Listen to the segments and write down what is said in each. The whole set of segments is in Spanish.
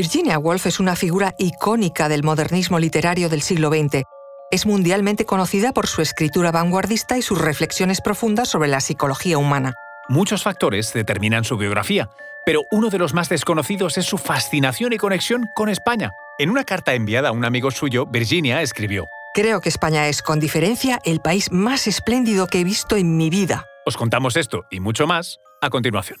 Virginia Woolf es una figura icónica del modernismo literario del siglo XX. Es mundialmente conocida por su escritura vanguardista y sus reflexiones profundas sobre la psicología humana. Muchos factores determinan su biografía, pero uno de los más desconocidos es su fascinación y conexión con España. En una carta enviada a un amigo suyo, Virginia escribió, Creo que España es, con diferencia, el país más espléndido que he visto en mi vida. Os contamos esto y mucho más a continuación.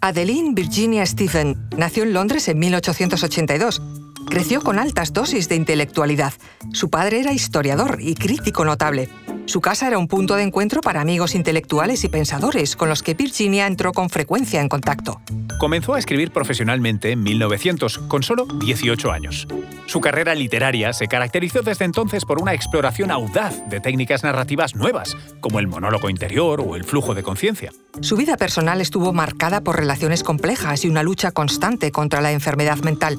Adeline Virginia Stephen nació en Londres en 1882. Creció con altas dosis de intelectualidad. Su padre era historiador y crítico notable. Su casa era un punto de encuentro para amigos intelectuales y pensadores con los que Virginia entró con frecuencia en contacto. Comenzó a escribir profesionalmente en 1900, con solo 18 años. Su carrera literaria se caracterizó desde entonces por una exploración audaz de técnicas narrativas nuevas, como el monólogo interior o el flujo de conciencia. Su vida personal estuvo marcada por relaciones complejas y una lucha constante contra la enfermedad mental.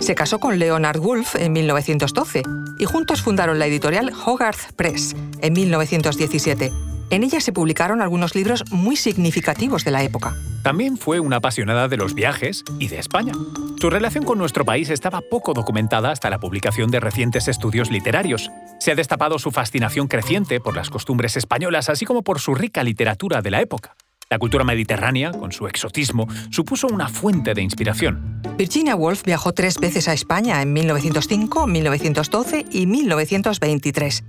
Se casó con Leonard Woolf en 1912 y juntos fundaron la editorial Hogarth Press en 1917. En ella se publicaron algunos libros muy significativos de la época. También fue una apasionada de los viajes y de España. Su relación con nuestro país estaba poco documentada hasta la publicación de recientes estudios literarios. Se ha destapado su fascinación creciente por las costumbres españolas, así como por su rica literatura de la época. La cultura mediterránea, con su exotismo, supuso una fuente de inspiración. Virginia Woolf viajó tres veces a España en 1905, 1912 y 1923.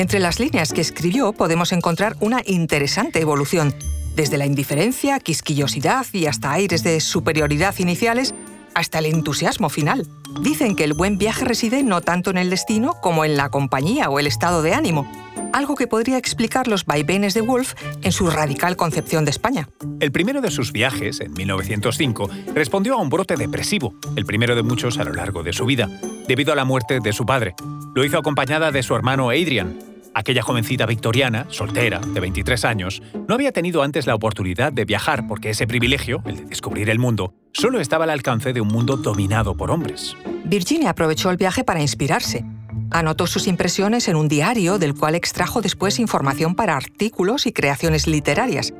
Entre las líneas que escribió podemos encontrar una interesante evolución, desde la indiferencia, quisquillosidad y hasta aires de superioridad iniciales, hasta el entusiasmo final. Dicen que el buen viaje reside no tanto en el destino como en la compañía o el estado de ánimo, algo que podría explicar los vaivenes de Wolf en su radical concepción de España. El primero de sus viajes, en 1905, respondió a un brote depresivo, el primero de muchos a lo largo de su vida, debido a la muerte de su padre. Lo hizo acompañada de su hermano Adrian. Aquella jovencita victoriana, soltera, de 23 años, no había tenido antes la oportunidad de viajar porque ese privilegio, el de descubrir el mundo, solo estaba al alcance de un mundo dominado por hombres. Virginia aprovechó el viaje para inspirarse Anotó sus impresiones en un diario del cual extrajo después información para artículos y creaciones literarias.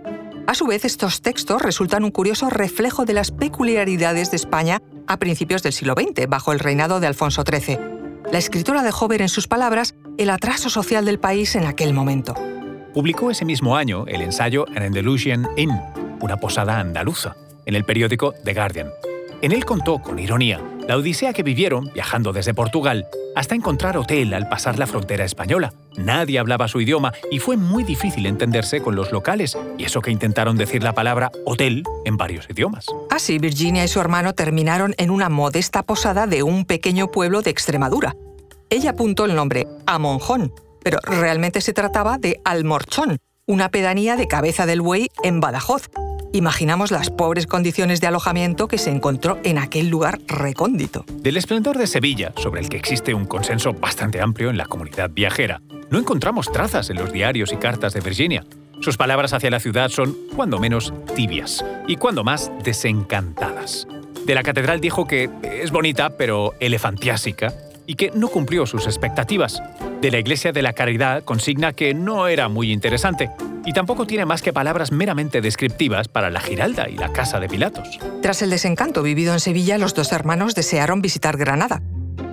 A su vez, estos textos resultan un curioso reflejo de las peculiaridades de España a principios del siglo XX, bajo el reinado de Alfonso XIII. La escritora dejó ver en sus palabras el atraso social del país en aquel momento. Publicó ese mismo año el ensayo An Andalusian Inn, una posada andaluza, en el periódico The Guardian. En él contó, con ironía, la odisea que vivieron, viajando desde Portugal, hasta encontrar hotel al pasar la frontera española. Nadie hablaba su idioma y fue muy difícil entenderse con los locales, y eso que intentaron decir la palabra hotel en varios idiomas. Así, Virginia y su hermano terminaron en una modesta posada de un pequeño pueblo de Extremadura. Ella apuntó el nombre a Monjón, pero realmente se trataba de Almorchón, una pedanía de cabeza del buey en Badajoz, Imaginamos las pobres condiciones de alojamiento que se encontró en aquel lugar recóndito. Del esplendor de Sevilla, sobre el que existe un consenso bastante amplio en la comunidad viajera, no encontramos trazas en los diarios y cartas de Virginia. Sus palabras hacia la ciudad son, cuando menos, tibias y cuando más, desencantadas. De la catedral dijo que es bonita, pero elefantiásica, y que no cumplió sus expectativas. De la Iglesia de la Caridad consigna que no era muy interesante, y tampoco tiene más que palabras meramente descriptivas para la Giralda y la Casa de Pilatos. Tras el desencanto vivido en Sevilla, los dos hermanos desearon visitar Granada.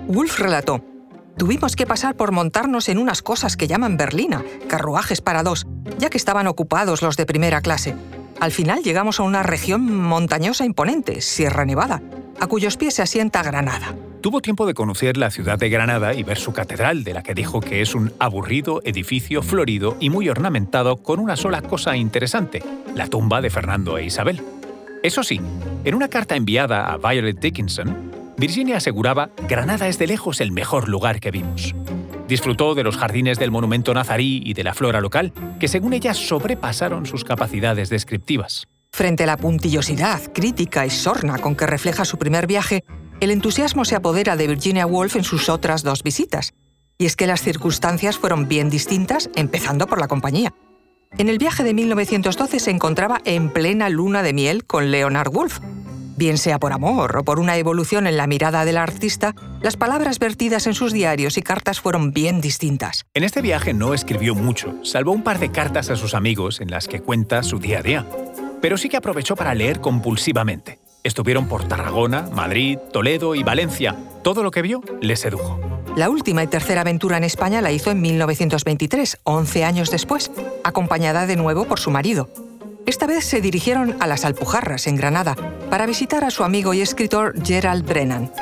Wolf relató, Tuvimos que pasar por montarnos en unas cosas que llaman berlina, carruajes para dos, ya que estaban ocupados los de primera clase. Al final llegamos a una región montañosa imponente, Sierra Nevada, a cuyos pies se asienta Granada. Tuvo tiempo de conocer la ciudad de Granada y ver su catedral, de la que dijo que es un aburrido edificio florido y muy ornamentado con una sola cosa interesante, la tumba de Fernando e Isabel. Eso sí, en una carta enviada a Violet Dickinson, Virginia aseguraba, Granada es de lejos el mejor lugar que vimos. Disfrutó de los jardines del monumento nazarí y de la flora local, que según ella sobrepasaron sus capacidades descriptivas. Frente a la puntillosidad, crítica y sorna con que refleja su primer viaje, el entusiasmo se apodera de Virginia Woolf en sus otras dos visitas. Y es que las circunstancias fueron bien distintas, empezando por la compañía. En el viaje de 1912 se encontraba en plena luna de miel con Leonard Woolf. Bien sea por amor o por una evolución en la mirada del artista, las palabras vertidas en sus diarios y cartas fueron bien distintas. En este viaje no escribió mucho, salvo un par de cartas a sus amigos en las que cuenta su día a día. Pero sí que aprovechó para leer compulsivamente. Estuvieron por Tarragona, Madrid, Toledo y Valencia. Todo lo que vio le sedujo. La última y tercera aventura en España la hizo en 1923, 11 años después, acompañada de nuevo por su marido. Esta vez se dirigieron a las Alpujarras, en Granada, para visitar a su amigo y escritor Gerald Brennan.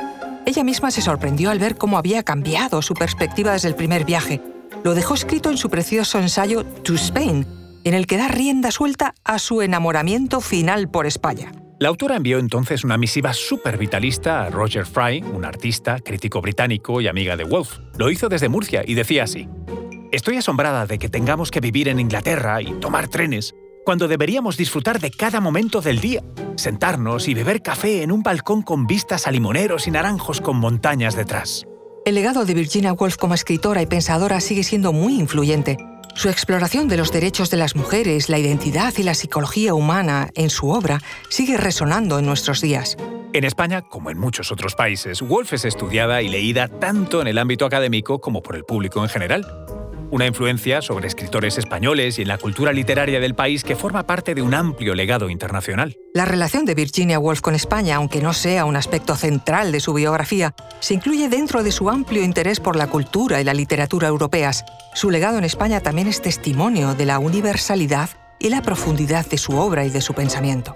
Ella misma se sorprendió al ver cómo había cambiado su perspectiva desde el primer viaje. Lo dejó escrito en su precioso ensayo To Spain, en el que da rienda suelta a su enamoramiento final por España. La autora envió entonces una misiva súper vitalista a Roger Fry, un artista, crítico británico y amiga de Wolf. Lo hizo desde Murcia y decía así: Estoy asombrada de que tengamos que vivir en Inglaterra y tomar trenes cuando deberíamos disfrutar de cada momento del día, sentarnos y beber café en un balcón con vistas a limoneros y naranjos con montañas detrás. El legado de Virginia Woolf como escritora y pensadora sigue siendo muy influyente. Su exploración de los derechos de las mujeres, la identidad y la psicología humana en su obra sigue resonando en nuestros días. En España, como en muchos otros países, Woolf es estudiada y leída tanto en el ámbito académico como por el público en general una influencia sobre escritores españoles y en la cultura literaria del país que forma parte de un amplio legado internacional. La relación de Virginia Woolf con España, aunque no sea un aspecto central de su biografía, se incluye dentro de su amplio interés por la cultura y la literatura europeas. Su legado en España también es testimonio de la universalidad y la profundidad de su obra y de su pensamiento.